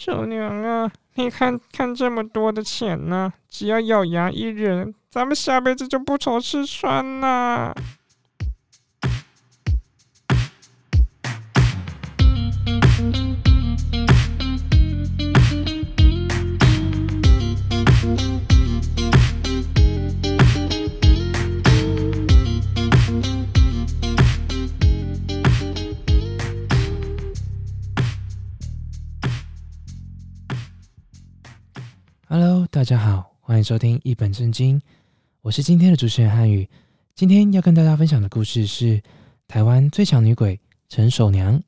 小娘啊，你看看这么多的钱呢、只要咬牙一忍，咱们下辈子就不愁吃穿啦。收听一本正经，我是今天的主持人汉语。今天要跟大家分享的故事是台湾最强女鬼陈守娘。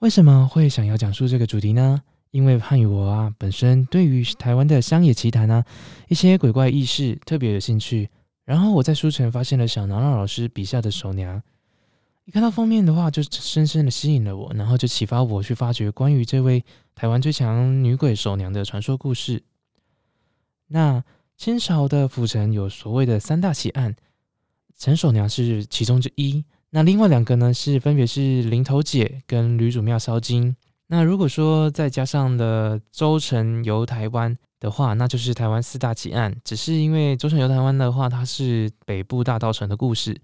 为什么会想要讲述这个主题呢？因为汉语我啊，本身对于台湾的乡野奇谈啊，一些鬼怪异事特别有兴趣。然后我在书城发现了小南老师笔下的守娘，一看到封面的话，就深深的吸引了我，然后就启发我去发掘关于这位。台湾最强女鬼守娘的传说故事。那清朝的府城有所谓的三大奇案，陈守娘是其中之一。那另外两个呢，是分别是林头姐跟吕祖庙烧金。那如果说再加上了周城游台湾的话，那就是台湾四大奇案。只是因为周城游台湾的话，它是北部大道城的故事。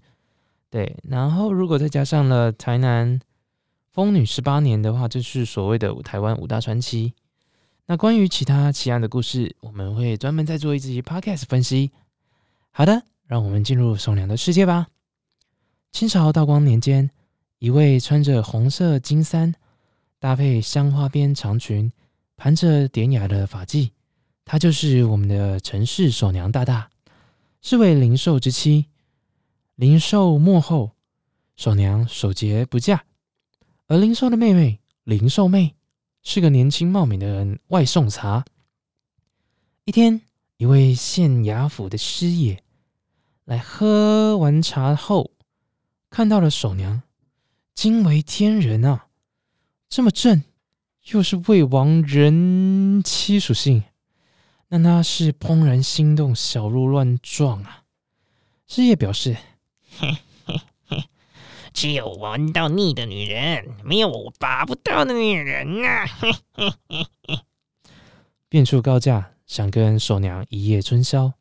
对，然后如果再加上了台南。疯女十八年的话，就是所谓的台湾五大传奇。那关于其他奇案的故事，我们会专门再做一集 podcast 分析。好的，让我们进入守娘的世界吧。清朝道光年间，一位穿着红色金衫，搭配香花边长裙，盘着典雅的发髻，她就是我们的陈氏守娘大大，是位灵寿之妻。灵寿末后，守娘守节不嫁。而灵寿的妹妹灵寿妹是个年轻貌美的人，外送茶。一天，一位县衙府的师爷来喝完茶后，看到了守娘，惊为天人啊！这么正，又是魏王人妻属性，那他是怦然心动，小鹿乱撞啊！师爷表示。嘿只有玩到腻的女人，没有我拔不到的女人呐、啊！变出高价，想跟守娘一夜春宵。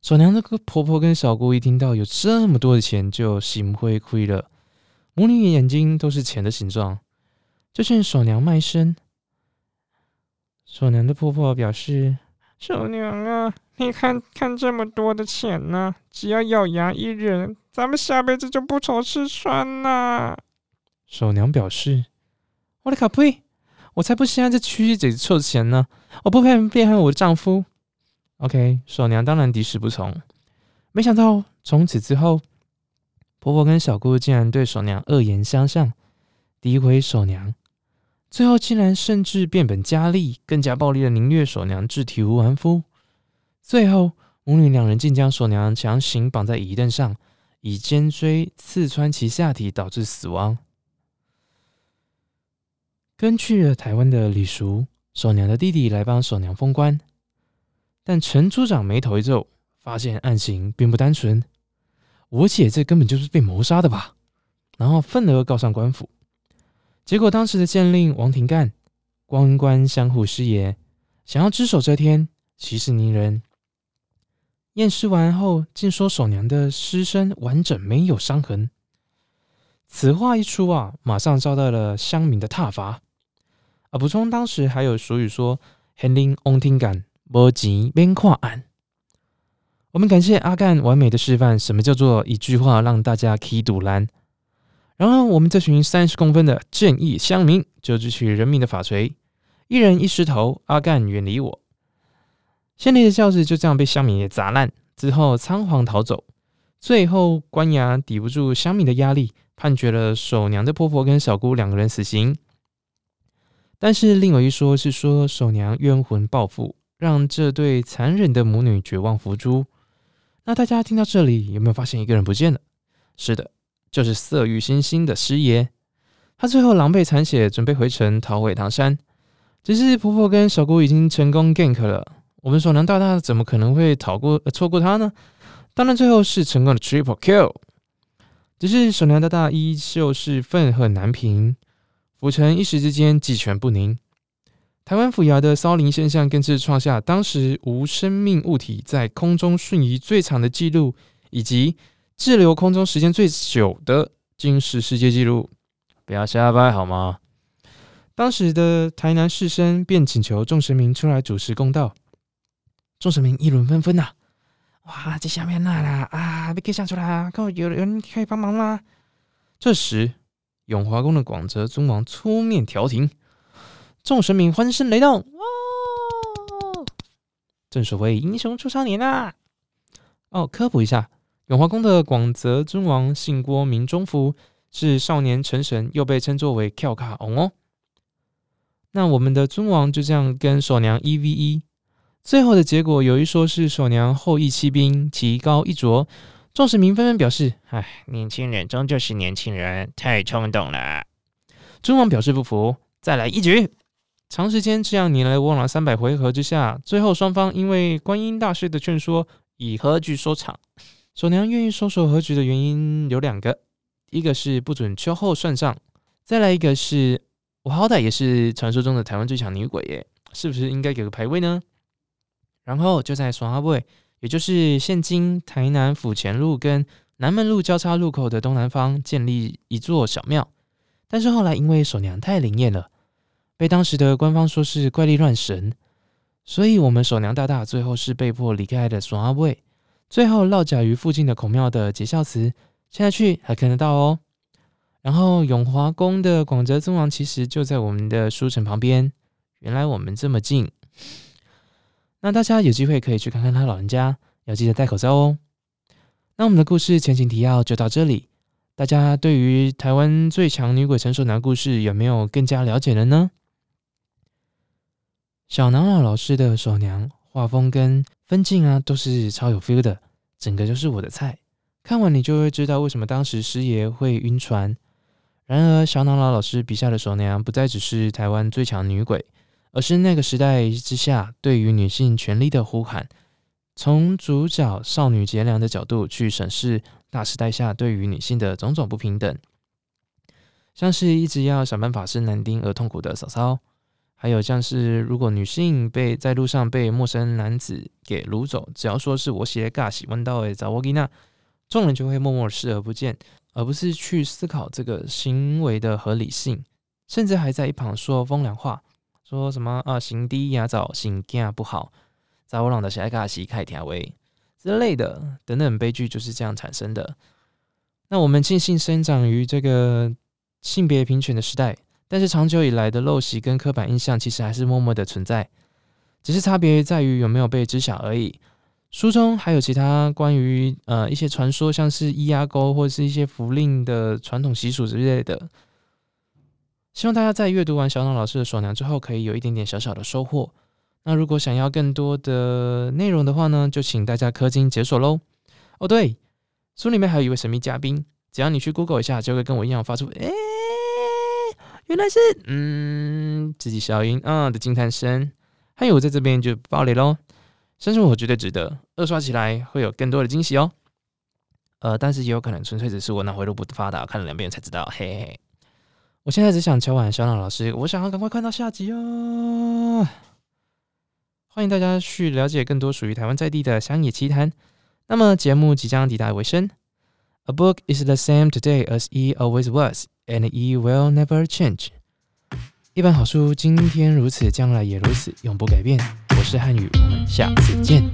守娘的婆婆跟小姑一听到有这么多的钱，就心灰灰了。母女眼睛都是钱的形状，就劝守娘卖身。守娘的婆婆表示：“守娘啊。”你看看这么多的钱呢、只要咬牙一忍，咱们下辈子就不愁吃穿呐。守娘表示：“我的卡呸，我才不稀罕这区区几臭钱呢！我不配背叛我的丈夫。”OK，守娘当然抵死不从。没想到从此之后，婆婆跟小姑竟然对守娘恶言相向，诋毁守娘，最后竟然甚至变本加厉，更加暴力的凌虐守娘至体无完肤。最后，母女两人竟将守娘强行绑在椅凳上，以尖锥刺穿其下体，导致死亡。根据了台湾的礼俗，守娘的弟弟来帮守娘封棺，但陈组长眉头一皱，发现案情并不单纯，我姐这根本就是被谋杀的吧？然后愤而告上官府。结果当时的县令王廷干、光官相护师爷想要只守遮天，息事宁人。验尸完后，竟说守娘的尸身完整，没有伤痕。此话一出啊，马上遭到了乡民的挞伐。啊，补充当时还有俗语说：“县令王廷干，无钱免看案。”我们感谢阿干完美的示范，什么叫做一句话让大家起赌烂。然后我们这群三十公分的正义乡民，就举起人民的法锤，一人一石头。阿干远离我。县内的轿子就这样被乡民给砸烂，之后仓皇逃走。最后官衙抵不住乡民的压力，判决了守娘的婆婆跟小姑两个人死刑。但是另有一说是说守娘冤魂报复，让这对残忍的母女绝望伏诛。那大家听到这里有没有发现一个人不见了？是的，就是色欲熏心的师爷。他最后狼狈残血，准备回城逃回唐山。只是婆婆跟小姑已经成功 gank 了。我们守娘大大怎么可能会逃过、呃、错过他呢？当然，最后是成功的 triple kill。只是守娘大大依旧是愤恨难平，府城一时之间鸡犬不宁。台湾府衙的骚灵现象更是创下当时无生命物体在空中瞬移最长的记录，以及滞留空中时间最久的金氏世界纪录。不要瞎掰好吗？当时的台南士绅便请求众神明出来主持公道。众神明议论纷纷呐，哇，这下面那啦啊，别给想出来，可有人可以帮忙吗？这时，永华宫的广泽尊王出面调停。众神明欢声雷动，哦！正所谓英雄出少年啊！哦，科普一下，永华宫的广泽尊王姓郭，名忠福，是少年成神，又被称作为跳卡翁哦。那我们的尊王就这样跟守娘一 v 一，最后的结果有一说是守娘后羿弃兵，棋高一着。众神明纷纷表示：“哎，年轻人终究是年轻人，太冲动了。”尊王表示不服，再来一局。长时间这样你来我往三百回合之下，最后双方因为观音大师的劝说，以和局收场。守娘愿意收手和局的原因有两个，一个是不准秋后算账，再来一个是我好歹也是传说中的台湾最强女鬼耶，是不是应该给个排位呢？然后就在双阿位，也就是现今台南府前路跟南门路交叉路口的东南方建立一座小庙，但是后来因为守娘太灵验了。被当时的官方说是怪力乱神，所以我们守娘大大最后是被迫离开的双阿卫，最后落脚于附近的孔庙的结孝祠，现在去还看得到哦。然后永华宫的广泽尊王其实就在我们的书城旁边，原来我们这么近，那大家有机会可以去看看他老人家，要记得戴口罩哦。那我们的故事前情提要就到这里，大家对于台湾最强女鬼陈守娘故事有没有更加了解了呢？小南老老师的守娘画风跟分镜啊，都是超有 feel 的，整个就是我的菜。看完你就会知道为什么当时师爷会晕船。然而，小脑老老师笔下的手娘不再只是台湾最强女鬼，而是那个时代之下对于女性权利的呼喊。从主角少女结良的角度去审视大时代下对于女性的种种不平等，像是一直要想办法生男丁而痛苦的嫂嫂。还有像是，如果女性被在路上被陌生男子给掳走，只要说是我写尬喜欢到诶，找我给那，众人就会默默视而不见，而不是去思考这个行为的合理性，甚至还在一旁说风凉话，说什么啊行低压早行干不好，找我朗的写尬喜开条威之类的等等悲剧就是这样产生的。那我们庆幸生长于这个性别平权的时代。但是长久以来的陋习跟刻板印象，其实还是默默的存在，只是差别在于有没有被知晓而已。书中还有其他关于呃一些传说，像是伊阿沟或是一些符令的传统习俗之类的。希望大家在阅读完小脑老师的锁娘之后，可以有一点点小小的收获。那如果想要更多的内容的话呢，就请大家氪金解锁喽。哦对，书里面还有一位神秘嘉宾，只要你去 Google 一下，就会跟我一样发出诶。原来是嗯，自己小音啊的惊叹声，还有我在这边就爆雷喽。相信我绝对值得，二刷起来会有更多的惊喜哦。呃，但是也有可能纯粹只是我脑回路不发达，看了两遍才知道。嘿嘿，我现在只想敲碗小朗老师，我想要赶快看到下集哦。欢迎大家去了解更多属于台湾在地的乡野奇谈。那么节目即将抵达尾声。A book is the same today as it always was. And it will never change。一本好书，今天如此，将来也如此，永不改变。我是汉语，我们下次见。